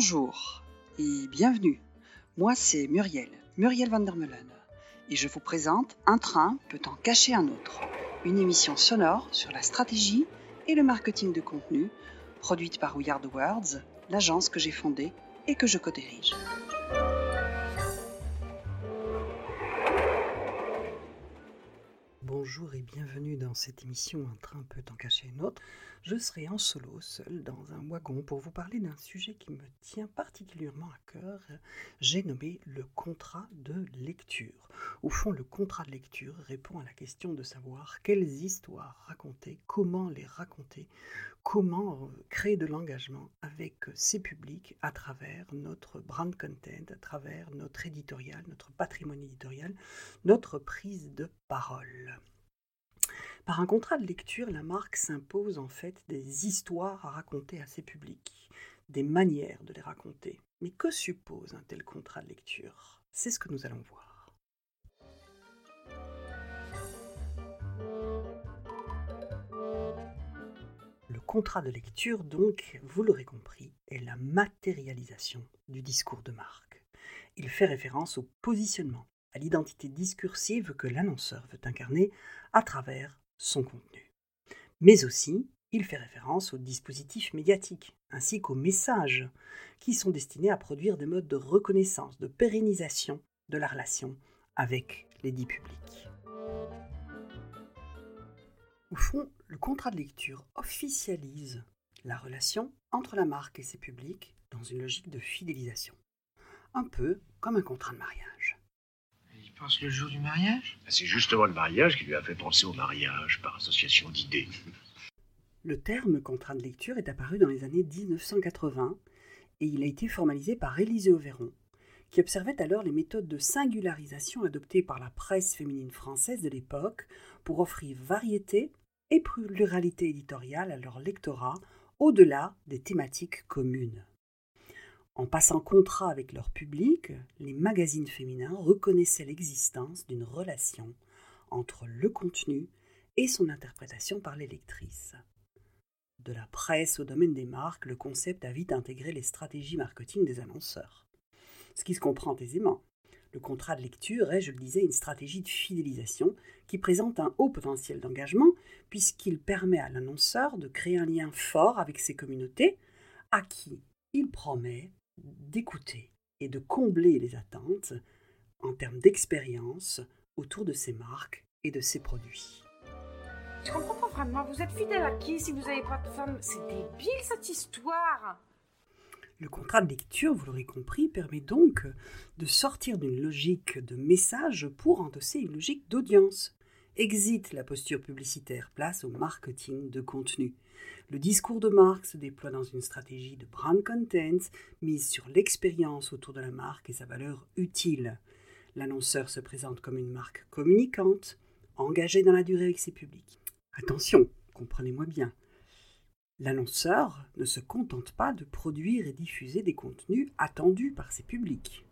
Bonjour et bienvenue. Moi, c'est Muriel, Muriel van der et je vous présente Un train peut en cacher un autre, une émission sonore sur la stratégie et le marketing de contenu, produite par We Are Words, l'agence que j'ai fondée et que je co-dirige. Bonjour et bienvenue dans cette émission Un train peut en cacher un autre. Je serai en solo, seul, dans un wagon, pour vous parler d'un sujet qui me tient particulièrement à cœur. J'ai nommé le contrat de lecture. Au fond, le contrat de lecture répond à la question de savoir quelles histoires raconter, comment les raconter, comment euh, créer de l'engagement avec ces publics à travers notre brand content, à travers notre éditorial, notre patrimoine éditorial, notre prise de parole. Par un contrat de lecture, la marque s'impose en fait des histoires à raconter à ses publics, des manières de les raconter. Mais que suppose un tel contrat de lecture? C'est ce que nous allons voir. Le contrat de lecture, donc, vous l'aurez compris, est la matérialisation du discours de marque. Il fait référence au positionnement, à l'identité discursive que l'annonceur veut incarner à travers son contenu. Mais aussi, il fait référence aux dispositifs médiatiques, ainsi qu'aux messages, qui sont destinés à produire des modes de reconnaissance, de pérennisation de la relation avec les dits publics. Au fond, le contrat de lecture officialise la relation entre la marque et ses publics dans une logique de fidélisation, un peu comme un contrat de mariage pense le jour du mariage? C'est justement le mariage qui lui a fait penser au mariage par association d'idées. Le terme contrat de lecture est apparu dans les années 1980 et il a été formalisé par Élisée Auveron, qui observait alors les méthodes de singularisation adoptées par la presse féminine française de l'époque pour offrir variété et pluralité éditoriale à leur lectorat au-delà des thématiques communes. En passant contrat avec leur public, les magazines féminins reconnaissaient l'existence d'une relation entre le contenu et son interprétation par les lectrices. De la presse au domaine des marques, le concept a vite intégré les stratégies marketing des annonceurs. Ce qui se comprend aisément. Le contrat de lecture est, je le disais, une stratégie de fidélisation qui présente un haut potentiel d'engagement puisqu'il permet à l'annonceur de créer un lien fort avec ses communautés à qui il promet d'écouter et de combler les attentes en termes d'expérience autour de ces marques et de ces produits. Je comprends pas vraiment. Vous êtes fidèle à qui si vous n'avez pas de femme? C'est débile cette histoire. Le contrat de lecture, vous l'aurez compris, permet donc de sortir d'une logique de message pour endosser une logique d'audience. Exit la posture publicitaire, place au marketing de contenu. Le discours de marque se déploie dans une stratégie de brand content mise sur l'expérience autour de la marque et sa valeur utile. L'annonceur se présente comme une marque communicante, engagée dans la durée avec ses publics. Attention, comprenez-moi bien. L'annonceur ne se contente pas de produire et diffuser des contenus attendus par ses publics.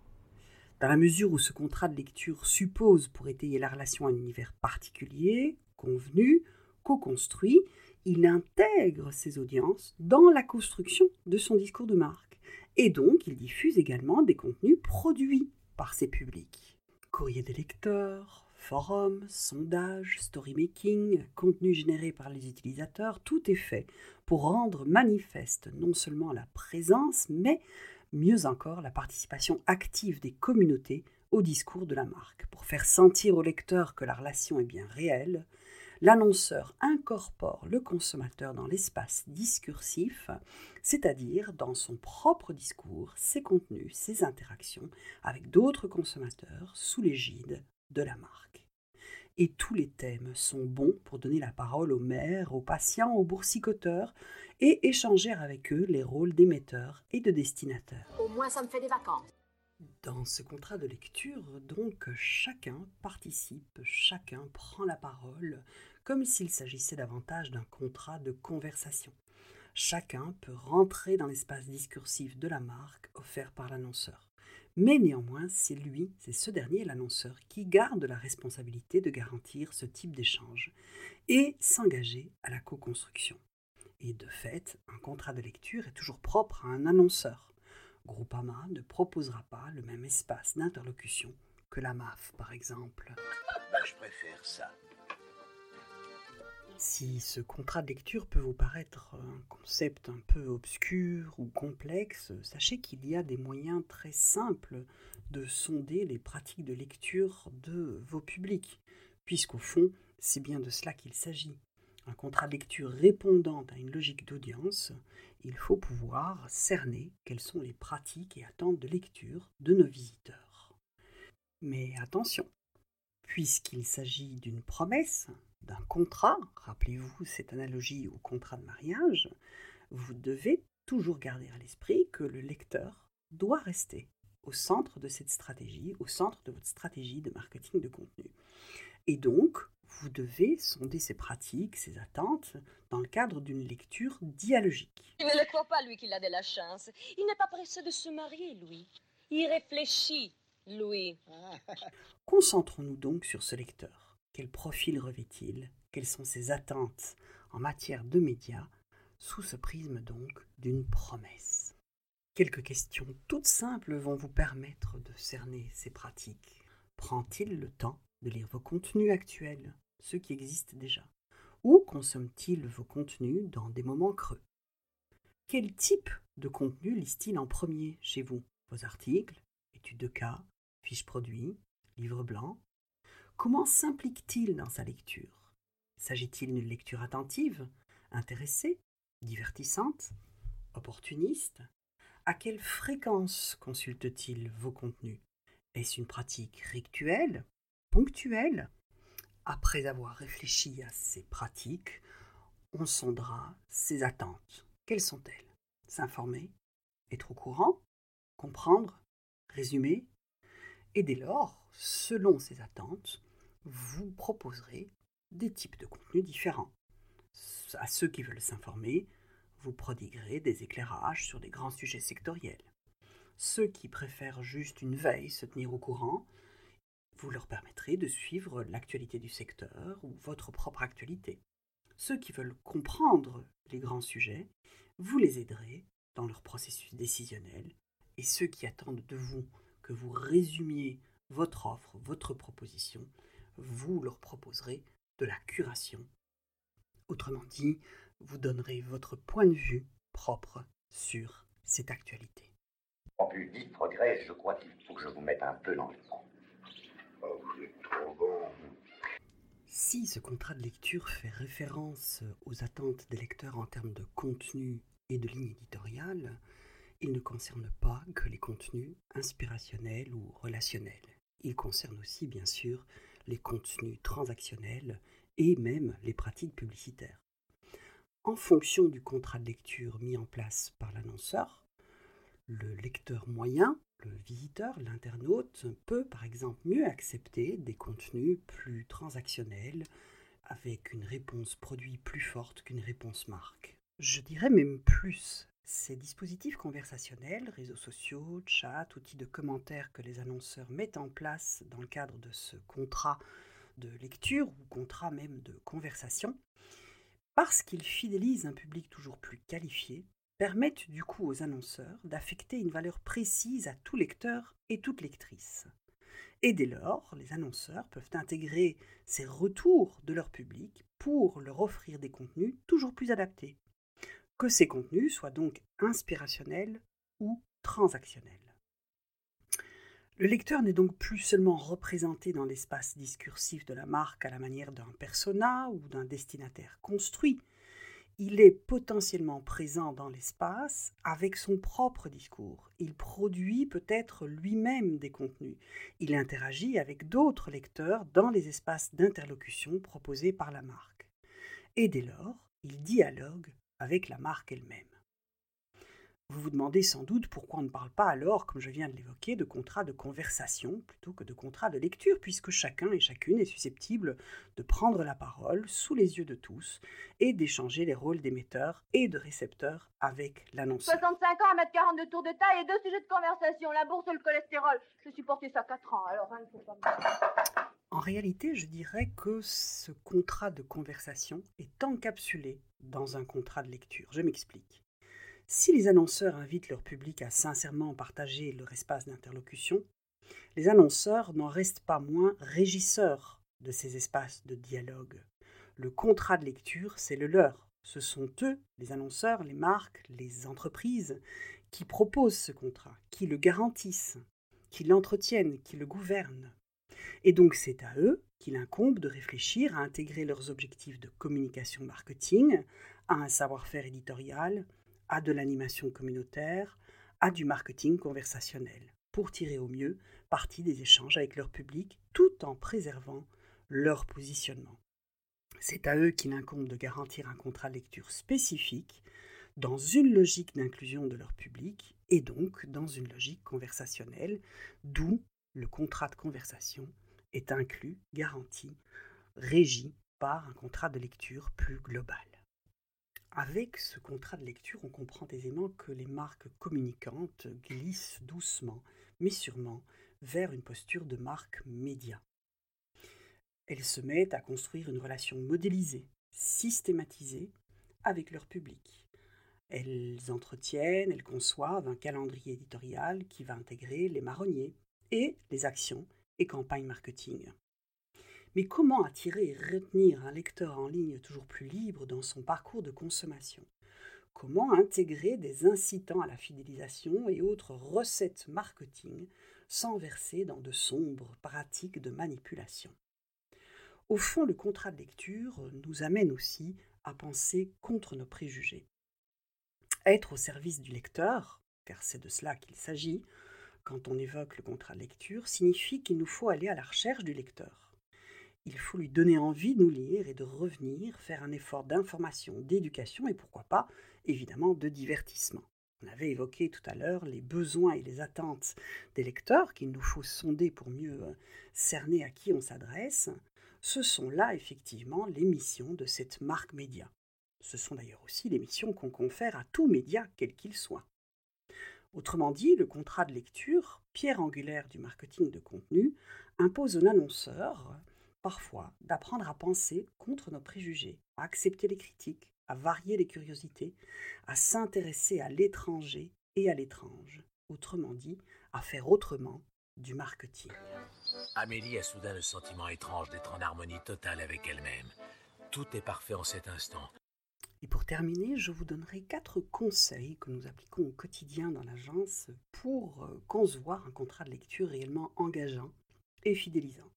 Dans la mesure où ce contrat de lecture suppose pour étayer la relation un univers particulier, convenu, co-construit, il intègre ses audiences dans la construction de son discours de marque. Et donc, il diffuse également des contenus produits par ses publics. Courrier des lecteurs, forums, sondages, story-making, contenu généré par les utilisateurs, tout est fait pour rendre manifeste non seulement la présence, mais mieux encore la participation active des communautés au discours de la marque, pour faire sentir au lecteur que la relation est bien réelle, l'annonceur incorpore le consommateur dans l'espace discursif, c'est-à-dire dans son propre discours, ses contenus, ses interactions avec d'autres consommateurs sous l'égide de la marque. Et tous les thèmes sont bons pour donner la parole aux maires, aux patients, aux boursicoteurs et échanger avec eux les rôles d'émetteurs et de destinateurs. Au moins ça me fait des vacances. Dans ce contrat de lecture, donc, chacun participe, chacun prend la parole, comme s'il s'agissait davantage d'un contrat de conversation. Chacun peut rentrer dans l'espace discursif de la marque offert par l'annonceur. Mais néanmoins, c'est lui, c'est ce dernier, l'annonceur, qui garde la responsabilité de garantir ce type d'échange et s'engager à la co-construction. Et de fait, un contrat de lecture est toujours propre à un annonceur. Groupama ne proposera pas le même espace d'interlocution que la MAF, par exemple. Bah, je préfère ça. Si ce contrat de lecture peut vous paraître un concept un peu obscur ou complexe, sachez qu'il y a des moyens très simples de sonder les pratiques de lecture de vos publics, puisqu'au fond, c'est bien de cela qu'il s'agit. Un contrat de lecture répondant à une logique d'audience, il faut pouvoir cerner quelles sont les pratiques et attentes de lecture de nos visiteurs. Mais attention, puisqu'il s'agit d'une promesse, d'un contrat, rappelez-vous cette analogie au contrat de mariage, vous devez toujours garder à l'esprit que le lecteur doit rester au centre de cette stratégie, au centre de votre stratégie de marketing de contenu. Et donc, vous devez sonder ses pratiques, ses attentes, dans le cadre d'une lecture dialogique. Il ne le croit pas, lui, qu'il a de la chance. Il n'est pas pressé de se marier, Louis. Il réfléchit, Louis. Concentrons-nous donc sur ce lecteur. Quel profil revêt-il? Quelles sont ses attentes en matière de médias? Sous ce prisme donc d'une promesse. Quelques questions toutes simples vont vous permettre de cerner ces pratiques. Prend-il le temps de lire vos contenus actuels, ceux qui existent déjà. Ou consomme-t-il vos contenus dans des moments creux? Quel type de contenu lise-t-il en premier chez vous? Vos articles, études de cas, fiches produits, livres blancs? Comment s'implique-t-il dans sa lecture? S'agit-il d'une lecture attentive, intéressée, divertissante, opportuniste? À quelle fréquence consulte-t-il vos contenus? Est-ce une pratique rituelle, ponctuelle? Après avoir réfléchi à ces pratiques, on sondera ses attentes. Quelles sont-elles? S'informer? Être au courant? Comprendre? Résumer? Et dès lors, selon ces attentes, vous proposerez des types de contenus différents. À ceux qui veulent s'informer, vous prodiguerez des éclairages sur des grands sujets sectoriels. Ceux qui préfèrent juste une veille, se tenir au courant, vous leur permettrez de suivre l'actualité du secteur ou votre propre actualité. Ceux qui veulent comprendre les grands sujets, vous les aiderez dans leur processus décisionnel. Et ceux qui attendent de vous que vous résumiez votre offre, votre proposition, vous leur proposerez de la curation. Autrement dit, vous donnerez votre point de vue propre sur cette actualité. En plus progrès, je crois qu'il faut que je vous mette un peu dans le. Oh, vous êtes trop bon. Si ce contrat de lecture fait référence aux attentes des lecteurs en termes de contenu et de ligne éditoriale, il ne concerne pas que les contenus inspirationnels ou relationnels. Il concerne aussi, bien sûr, les contenus transactionnels et même les pratiques publicitaires. En fonction du contrat de lecture mis en place par l'annonceur, le lecteur moyen, le visiteur, l'internaute, peut par exemple mieux accepter des contenus plus transactionnels avec une réponse produit plus forte qu'une réponse marque. Je dirais même plus, ces dispositifs conversationnels, réseaux sociaux, chats, outils de commentaires que les annonceurs mettent en place dans le cadre de ce contrat de lecture ou contrat même de conversation, parce qu'ils fidélisent un public toujours plus qualifié, permettent du coup aux annonceurs d'affecter une valeur précise à tout lecteur et toute lectrice. Et dès lors, les annonceurs peuvent intégrer ces retours de leur public pour leur offrir des contenus toujours plus adaptés que ces contenus soient donc inspirationnels ou transactionnels. Le lecteur n'est donc plus seulement représenté dans l'espace discursif de la marque à la manière d'un persona ou d'un destinataire construit, il est potentiellement présent dans l'espace avec son propre discours. Il produit peut-être lui-même des contenus. Il interagit avec d'autres lecteurs dans les espaces d'interlocution proposés par la marque. Et dès lors, il dialogue avec la marque elle-même. Vous vous demandez sans doute pourquoi on ne parle pas alors, comme je viens de l'évoquer, de contrat de conversation plutôt que de contrat de lecture, puisque chacun et chacune est susceptible de prendre la parole sous les yeux de tous et d'échanger les rôles d'émetteur et de récepteur avec l'annonceur. 65 ans, 1m42 tour de taille et deux sujets de conversation, la bourse et le cholestérol. Je supporté ça 4 ans, alors hein, faut pas... En réalité, je dirais que ce contrat de conversation est encapsulé dans un contrat de lecture. Je m'explique. Si les annonceurs invitent leur public à sincèrement partager leur espace d'interlocution, les annonceurs n'en restent pas moins régisseurs de ces espaces de dialogue. Le contrat de lecture, c'est le leur. Ce sont eux, les annonceurs, les marques, les entreprises, qui proposent ce contrat, qui le garantissent, qui l'entretiennent, qui le gouvernent. Et donc c'est à eux qu'il incombe de réfléchir à intégrer leurs objectifs de communication marketing à un savoir-faire éditorial, à de l'animation communautaire, à du marketing conversationnel, pour tirer au mieux parti des échanges avec leur public tout en préservant leur positionnement. C'est à eux qu'il incombe de garantir un contrat de lecture spécifique dans une logique d'inclusion de leur public et donc dans une logique conversationnelle, d'où le contrat de conversation est inclus, garanti, régi par un contrat de lecture plus global. Avec ce contrat de lecture, on comprend aisément que les marques communicantes glissent doucement, mais sûrement, vers une posture de marque média. Elles se mettent à construire une relation modélisée, systématisée avec leur public. Elles entretiennent, elles conçoivent un calendrier éditorial qui va intégrer les marronniers et les actions et campagnes marketing. Mais comment attirer et retenir un lecteur en ligne toujours plus libre dans son parcours de consommation? Comment intégrer des incitants à la fidélisation et autres recettes marketing sans verser dans de sombres pratiques de manipulation? Au fond, le contrat de lecture nous amène aussi à penser contre nos préjugés. Être au service du lecteur, car c'est de cela qu'il s'agit, quand on évoque le contrat de lecture, signifie qu'il nous faut aller à la recherche du lecteur. Il faut lui donner envie de nous lire et de revenir, faire un effort d'information, d'éducation et pourquoi pas, évidemment, de divertissement. On avait évoqué tout à l'heure les besoins et les attentes des lecteurs qu'il nous faut sonder pour mieux euh, cerner à qui on s'adresse. Ce sont là effectivement les missions de cette marque média. Ce sont d'ailleurs aussi les missions qu'on confère à tout média, quel qu'il soit. Autrement dit, le contrat de lecture, pierre angulaire du marketing de contenu, impose aux annonceur, parfois, d'apprendre à penser contre nos préjugés, à accepter les critiques, à varier les curiosités, à s'intéresser à l'étranger et à l'étrange. Autrement dit, à faire autrement du marketing. Amélie a soudain le sentiment étrange d'être en harmonie totale avec elle-même. Tout est parfait en cet instant. Et pour terminer, je vous donnerai quatre conseils que nous appliquons au quotidien dans l'agence pour euh, concevoir un contrat de lecture réellement engageant et fidélisant.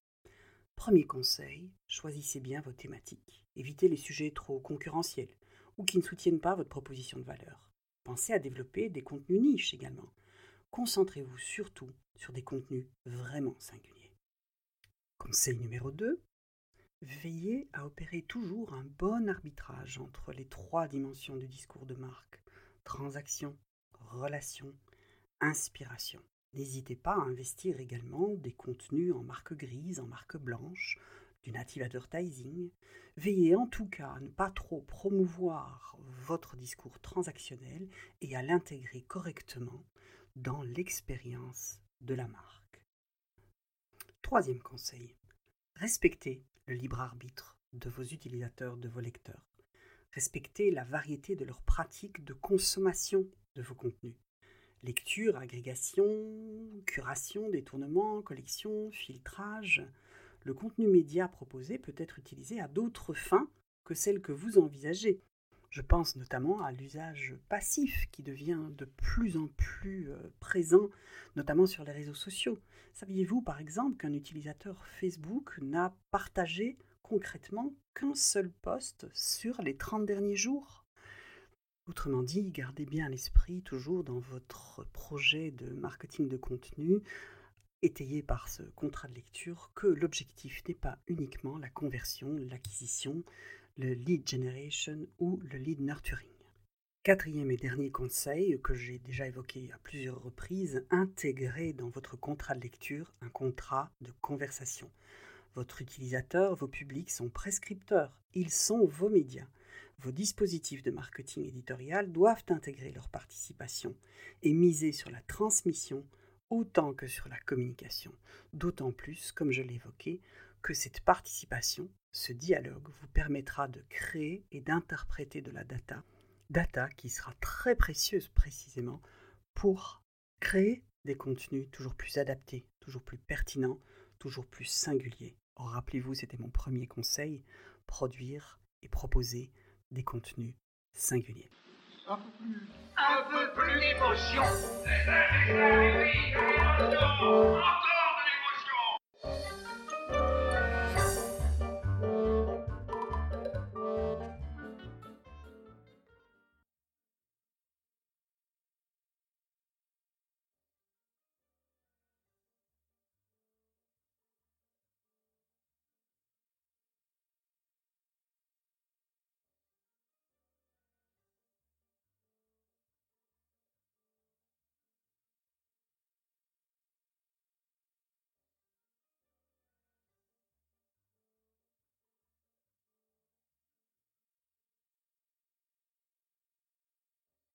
Premier conseil, choisissez bien vos thématiques. Évitez les sujets trop concurrentiels ou qui ne soutiennent pas votre proposition de valeur. Pensez à développer des contenus niches également. Concentrez-vous surtout sur des contenus vraiment singuliers. Conseil numéro 2, Veillez à opérer toujours un bon arbitrage entre les trois dimensions du discours de marque transaction, relation, inspiration. N'hésitez pas à investir également des contenus en marque grise, en marque blanche, du native advertising. Veillez en tout cas à ne pas trop promouvoir votre discours transactionnel et à l'intégrer correctement dans l'expérience de la marque. Troisième conseil, respectez le libre arbitre de vos utilisateurs, de vos lecteurs. Respectez la variété de leurs pratiques de consommation de vos contenus. Lecture, agrégation, curation, détournement, collection, filtrage. Le contenu média proposé peut être utilisé à d'autres fins que celles que vous envisagez. Je pense notamment à l'usage passif qui devient de plus en plus euh, présent, notamment sur les réseaux sociaux. Saviez-vous par exemple qu'un utilisateur Facebook n'a partagé concrètement qu'un seul post sur les 30 derniers jours? Autrement dit, gardez bien l'esprit toujours dans votre projet de marketing de contenu, étayé par ce contrat de lecture, que l'objectif n'est pas uniquement la conversion, l'acquisition, le lead generation ou le lead nurturing. Quatrième et dernier conseil que j'ai déjà évoqué à plusieurs reprises, intégrez dans votre contrat de lecture un contrat de conversation. Votre utilisateur, vos publics sont prescripteurs, ils sont vos médias. Vos dispositifs de marketing éditorial doivent intégrer leur participation et miser sur la transmission autant que sur la communication, d'autant plus, comme je l'évoquais, que cette participation, ce dialogue, vous permettra de créer et d'interpréter de la data, data qui sera très précieuse précisément pour créer des contenus toujours plus adaptés, toujours plus pertinents, toujours plus singuliers. Rappelez-vous, c'était mon premier conseil, produire et proposer des contenus singuliers.